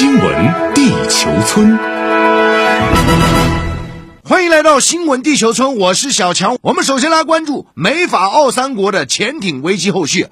新闻地球村，欢迎来到新闻地球村，我是小强。我们首先来关注美法澳三国的潜艇危机后续。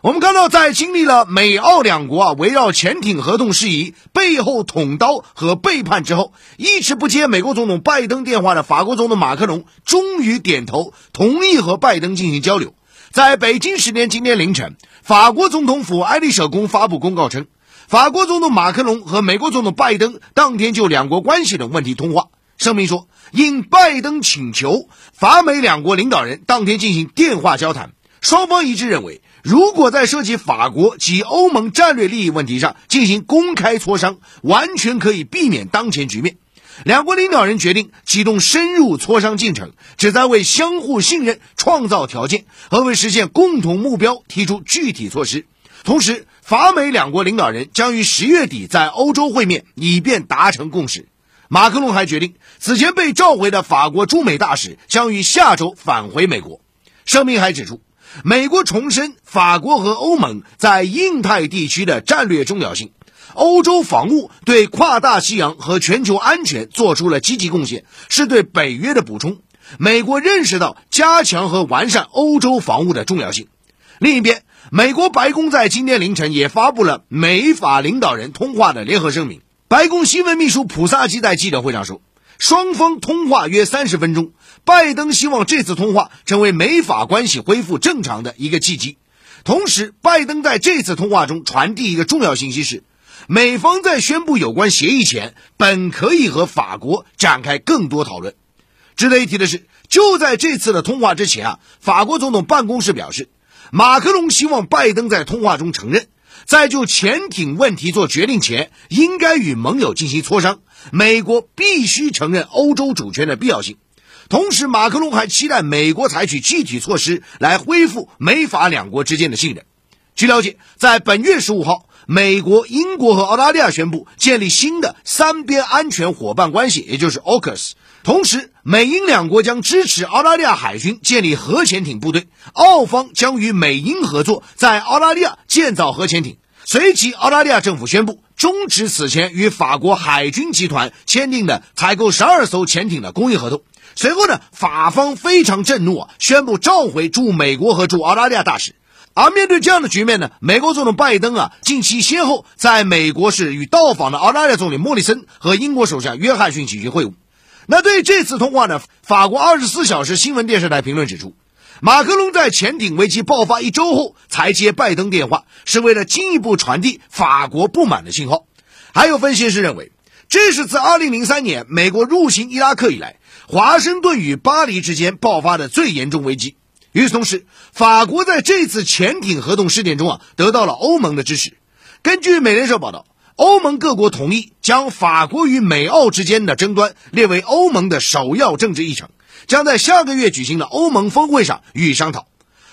我们看到，在经历了美澳两国啊围绕潜艇合同事宜背后捅刀和背叛之后，一直不接美国总统拜登电话的法国总统马克龙终于点头同意和拜登进行交流。在北京时间今天凌晨，法国总统府埃利舍宫发布公告称，法国总统马克龙和美国总统拜登当天就两国关系等问题通话。声明说，应拜登请求，法美两国领导人当天进行电话交谈，双方一致认为。如果在涉及法国及欧盟战略利益问题上进行公开磋商，完全可以避免当前局面。两国领导人决定启动深入磋商进程，旨在为相互信任创造条件和为实现共同目标提出具体措施。同时，法美两国领导人将于十月底在欧洲会面，以便达成共识。马克龙还决定，此前被召回的法国驻美大使将于下周返回美国。声明还指出。美国重申法国和欧盟在印太地区的战略重要性，欧洲防务对跨大西洋和全球安全做出了积极贡献，是对北约的补充。美国认识到加强和完善欧洲防务的重要性。另一边，美国白宫在今天凌晨也发布了美法领导人通话的联合声明。白宫新闻秘书普萨基在记者会上说。双方通话约三十分钟，拜登希望这次通话成为美法关系恢复正常的一个契机。同时，拜登在这次通话中传递一个重要信息是，美方在宣布有关协议前，本可以和法国展开更多讨论。值得一提的是，就在这次的通话之前啊，法国总统办公室表示，马克龙希望拜登在通话中承认。在就潜艇问题做决定前，应该与盟友进行磋商。美国必须承认欧洲主权的必要性。同时，马克龙还期待美国采取具体措施来恢复美法两国之间的信任。据了解，在本月十五号，美国、英国和澳大利亚宣布建立新的三边安全伙伴关系，也就是 AUKUS。同时，美英两国将支持澳大利亚海军建立核潜艇部队，澳方将与美英合作在澳大利亚建造核潜艇。随即，澳大利亚政府宣布终止此前与法国海军集团签订的采购十二艘潜艇的供应合同。随后呢，法方非常震怒啊，宣布召回驻美国和驻澳大利亚大使。而面对这样的局面呢，美国总统拜登啊，近期先后在美国是与到访的澳大利亚总理莫里森和英国首相约翰逊举行会晤。那对这次通话呢，法国二十四小时新闻电视台评论指出。马克龙在潜艇危机爆发一周后才接拜登电话，是为了进一步传递法国不满的信号。还有分析师认为，这是自2003年美国入侵伊拉克以来，华盛顿与巴黎之间爆发的最严重危机。与此同时，法国在这次潜艇合同事件中啊，得到了欧盟的支持。根据美联社报道，欧盟各国同意将法国与美澳之间的争端列为欧盟的首要政治议程。将在下个月举行的欧盟峰会上予以商讨。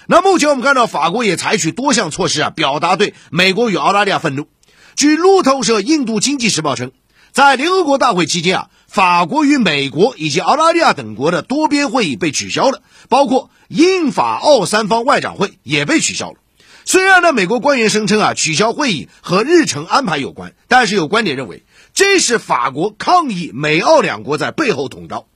那目前我们看到，法国也采取多项措施啊，表达对美国与澳大利亚愤怒。据路透社《印度经济时报》称，在联合国大会期间啊，法国与美国以及澳大利亚等国的多边会议被取消了，包括英法澳三方外长会也被取消了。虽然呢，美国官员声称啊，取消会议和日程安排有关，但是有观点认为，这是法国抗议美澳两国在背后捅刀。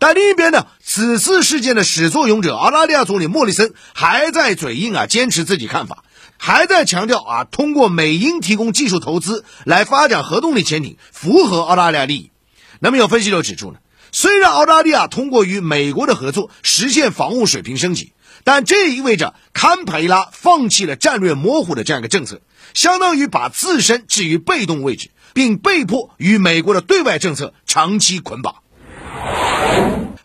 但另一边呢，此次事件的始作俑者澳大利亚总理莫里森还在嘴硬啊，坚持自己看法，还在强调啊，通过美英提供技术投资来发展核动力潜艇，符合澳大利亚利益。那么有分析就指出呢，虽然澳大利亚通过与美国的合作实现防务水平升级，但这意味着堪培拉放弃了战略模糊的这样一个政策，相当于把自身置于被动位置，并被迫与美国的对外政策长期捆绑。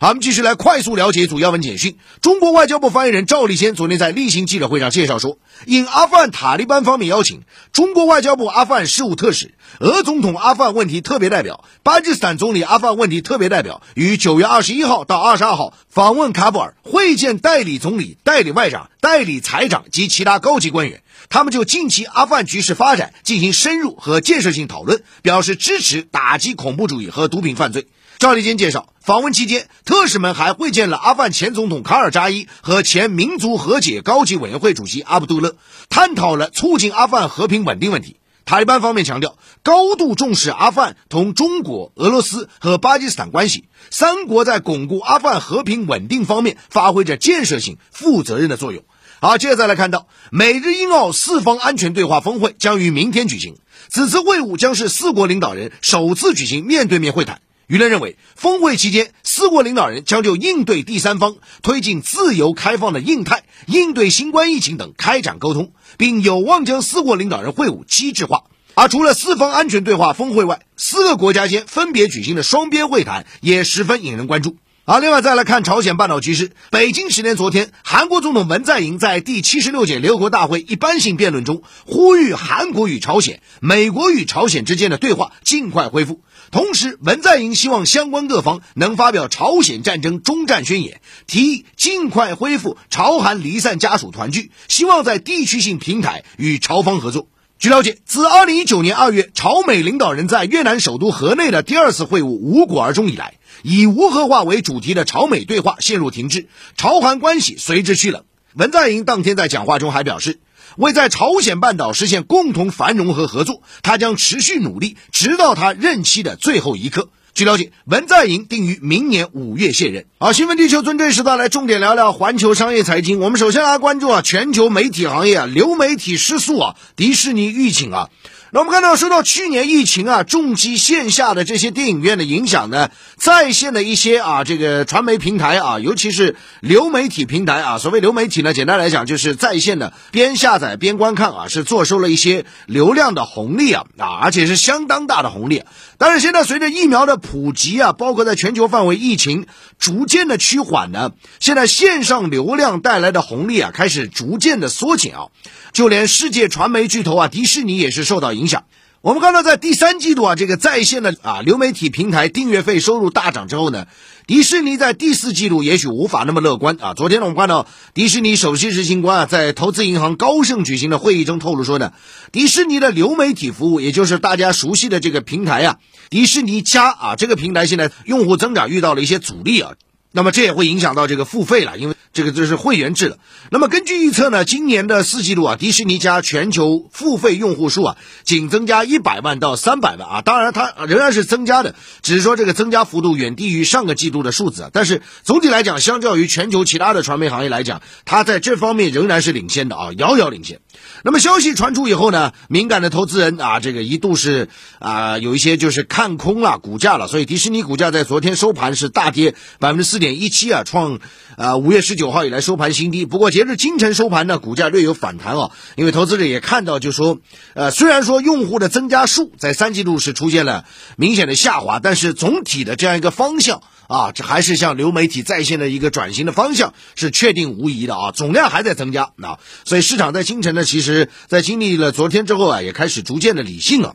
好，我们继续来快速了解主要文简讯。中国外交部发言人赵立坚昨天在例行记者会上介绍说，应阿富汗塔利班方面邀请，中国外交部阿富汗事务特使、俄总统阿富汗问题特别代表、巴基斯坦总理阿富汗问题特别代表于九月二十一号到二十二号访问喀布尔，会见代理总理、代理外长、代理财长及其他高级官员。他们就近期阿富汗局势发展进行深入和建设性讨论，表示支持打击恐怖主义和毒品犯罪。赵立坚介绍，访问期间，特使们还会见了阿富汗前总统卡尔扎伊和前民族和解高级委员会主席阿卜杜勒，探讨了促进阿富汗和平稳定问题。塔利班方面强调，高度重视阿富汗同中国、俄罗斯和巴基斯坦关系，三国在巩固阿富汗和平稳定方面发挥着建设性、负责任的作用。好，接着再来看到，美日英澳四方安全对话峰会将于明天举行，此次会晤将是四国领导人首次举行面对面会谈。舆论认为，峰会期间，四国领导人将就应对第三方、推进自由开放的印太、应对新冠疫情等开展沟通，并有望将四国领导人会晤机制化。而除了四方安全对话峰会外，四个国家间分别举行的双边会谈也十分引人关注。而，另外再来看朝鲜半岛局势。北京时间昨天，韩国总统文在寅在第七十六届联合国大会一般性辩论中呼吁韩国与朝鲜、美国与朝鲜之间的对话尽快恢复。同时，文在寅希望相关各方能发表朝鲜战争终战宣言，提议尽快恢复朝韩离散家属团聚，希望在地区性平台与朝方合作。据了解，自2019年2月朝美领导人在越南首都河内的第二次会晤无果而终以来，以无核化为主题的朝美对话陷入停滞，朝韩关系随之趋冷。文在寅当天在讲话中还表示，为在朝鲜半岛实现共同繁荣和合作，他将持续努力，直到他任期的最后一刻。据了解，文在寅定于明年五月卸任。好，新闻地球村这时代来重点聊聊环球商业财经。我们首先来关注啊，全球媒体行业啊，流媒体失速啊，迪士尼预警啊。那我们看到，受到去年疫情啊重击线下的这些电影院的影响呢，在线的一些啊这个传媒平台啊，尤其是流媒体平台啊，所谓流媒体呢，简单来讲就是在线的边下载边观看啊，是坐收了一些流量的红利啊啊，而且是相当大的红利。但是现在随着疫苗的普及啊，包括在全球范围疫情逐渐的趋缓呢，现在线上流量带来的红利啊，开始逐渐的缩减啊。就连世界传媒巨头啊，迪士尼也是受到影响。我们看到，在第三季度啊，这个在线的啊流媒体平台订阅费收入大涨之后呢，迪士尼在第四季度也许无法那么乐观啊。昨天，我们看到迪士尼首席执行官啊，在投资银行高盛举行的会议中透露说呢，迪士尼的流媒体服务，也就是大家熟悉的这个平台啊，迪士尼加啊，这个平台现在用户增长遇到了一些阻力啊。那么这也会影响到这个付费了，因为这个就是会员制了。那么根据预测呢，今年的四季度啊，迪士尼家全球付费用户数啊，仅增加一百万到三百万啊。当然，它仍然是增加的，只是说这个增加幅度远低于上个季度的数字。但是总体来讲，相较于全球其他的传媒行业来讲，它在这方面仍然是领先的啊，遥遥领先。那么消息传出以后呢，敏感的投资人啊，这个一度是啊有一些就是看空了股价了，所以迪士尼股价在昨天收盘是大跌百分之四点一七啊，创啊五月十九号以来收盘新低。不过截至今晨收盘呢，股价略有反弹啊，因为投资者也看到，就说呃虽然说用户的增加数在三季度是出现了明显的下滑，但是总体的这样一个方向。啊，这还是向流媒体在线的一个转型的方向是确定无疑的啊，总量还在增加啊，所以市场在清晨呢，其实在经历了昨天之后啊，也开始逐渐的理性了。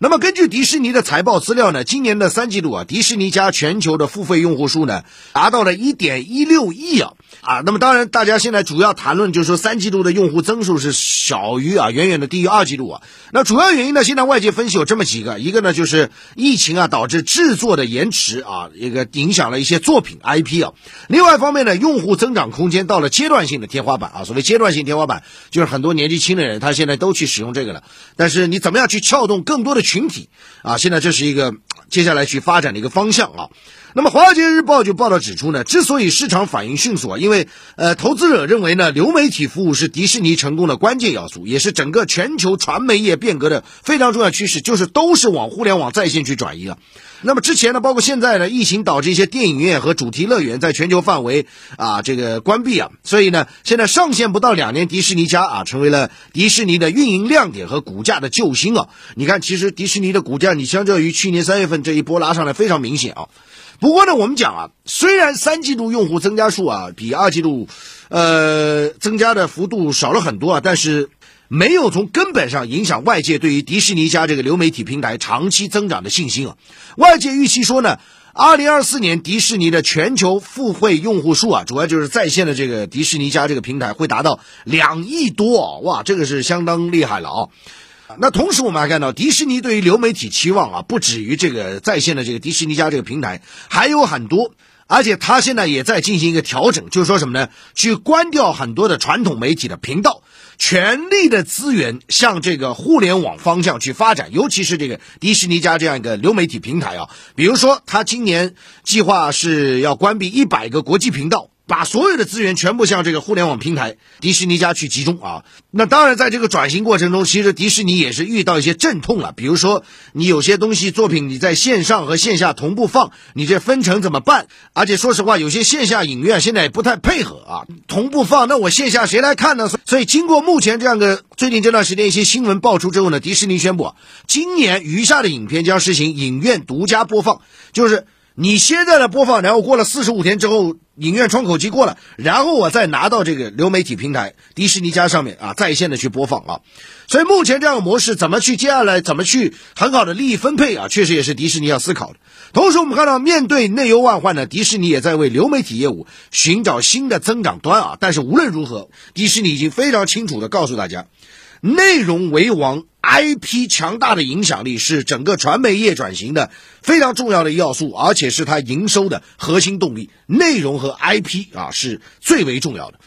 那么根据迪士尼的财报资料呢，今年的三季度啊，迪士尼家全球的付费用户数呢达到了一点一六亿啊啊。那么当然，大家现在主要谈论就是说三季度的用户增速是小于啊，远远的低于二季度啊。那主要原因呢，现在外界分析有这么几个，一个呢就是疫情啊导致制作的延迟啊，一个影响了一些作品 IP 啊。另外一方面呢，用户增长空间到了阶段性的天花板啊。所谓阶段性天花板，就是很多年纪轻的人他现在都去使用这个了，但是你怎么样去撬动更多的？群体啊，现在这是一个接下来去发展的一个方向啊。那么《华尔街日报》就报道指出呢，之所以市场反应迅速啊，因为呃，投资者认为呢，流媒体服务是迪士尼成功的关键要素，也是整个全球传媒业变革的非常重要趋势，就是都是往互联网在线去转移了。那么之前呢，包括现在呢，疫情导致一些电影院和主题乐园在全球范围啊这个关闭啊，所以呢，现在上线不到两年，迪士尼家啊成为了迪士尼的运营亮点和股价的救星啊。你看，其实迪士尼的股价，你相较于去年三月份这一波拉上来非常明显啊。不过呢，我们讲啊，虽然三季度用户增加数啊比二季度，呃增加的幅度少了很多啊，但是。没有从根本上影响外界对于迪士尼家这个流媒体平台长期增长的信心啊！外界预期说呢，二零二四年迪士尼的全球付费用户数啊，主要就是在线的这个迪士尼家这个平台会达到两亿多哇，这个是相当厉害了啊！那同时我们还看到，迪士尼对于流媒体期望啊，不止于这个在线的这个迪士尼家这个平台，还有很多，而且他现在也在进行一个调整，就是说什么呢？去关掉很多的传统媒体的频道。全力的资源向这个互联网方向去发展，尤其是这个迪士尼家这样一个流媒体平台啊。比如说，他今年计划是要关闭一百个国际频道。把所有的资源全部向这个互联网平台迪士尼家去集中啊！那当然，在这个转型过程中，其实迪士尼也是遇到一些阵痛了。比如说，你有些东西作品你在线上和线下同步放，你这分成怎么办？而且说实话，有些线下影院现在也不太配合啊，同步放，那我线下谁来看呢？所以，经过目前这样的最近这段时间一些新闻爆出之后呢，迪士尼宣布，今年余下的影片将实行影院独家播放，就是你现在的播放，然后过了四十五天之后。影院窗口期过了，然后我再拿到这个流媒体平台迪士尼家上面啊，在线的去播放啊。所以目前这样的模式怎么去接下来怎么去很好的利益分配啊，确实也是迪士尼要思考的。同时，我们看到面对内忧外患呢，迪士尼也在为流媒体业务寻找新的增长端啊。但是无论如何，迪士尼已经非常清楚的告诉大家，内容为王。IP 强大的影响力是整个传媒业转型的非常重要的要素，而且是它营收的核心动力。内容和 IP 啊是最为重要的。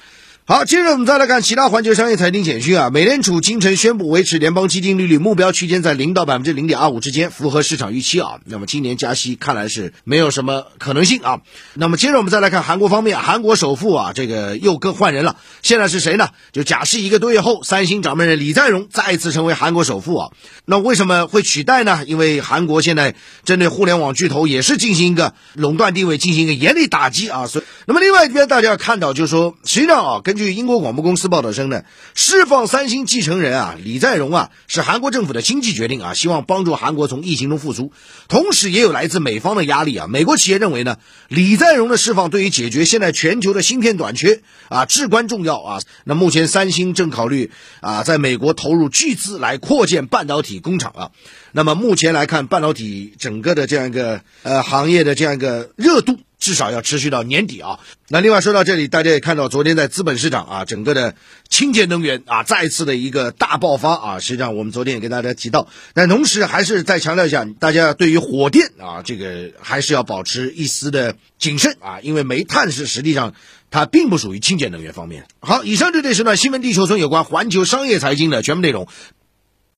好，接着我们再来看其他环球商业财经简讯啊。美联储今晨宣布维持联邦基金利率目标区间在零到百分之零点二五之间，符合市场预期啊。那么今年加息看来是没有什么可能性啊。那么接着我们再来看韩国方面，韩国首富啊这个又更换人了，现在是谁呢？就假释一个多月后，三星掌门人李在镕再次成为韩国首富啊。那为什么会取代呢？因为韩国现在针对互联网巨头也是进行一个垄断地位，进行一个严厉打击啊。所以，那么另外一边大家要看到就是说，实际上啊，根据英国广播公司报道称呢，释放三星继承人啊，李在镕啊，是韩国政府的经济决定啊，希望帮助韩国从疫情中复苏。同时，也有来自美方的压力啊。美国企业认为呢，李在镕的释放对于解决现在全球的芯片短缺啊至关重要啊。那目前三星正考虑啊，在美国投入巨资来扩建半导体工厂啊。那么目前来看，半导体整个的这样一个呃行业的这样一个热度。至少要持续到年底啊！那另外说到这里，大家也看到昨天在资本市场啊，整个的清洁能源啊，再次的一个大爆发啊。实际上我们昨天也跟大家提到，但同时还是再强调一下，大家对于火电啊，这个还是要保持一丝的谨慎啊，因为煤炭是实际上它并不属于清洁能源方面。好，以上这是段新闻地球村有关环球商业财经的全部内容。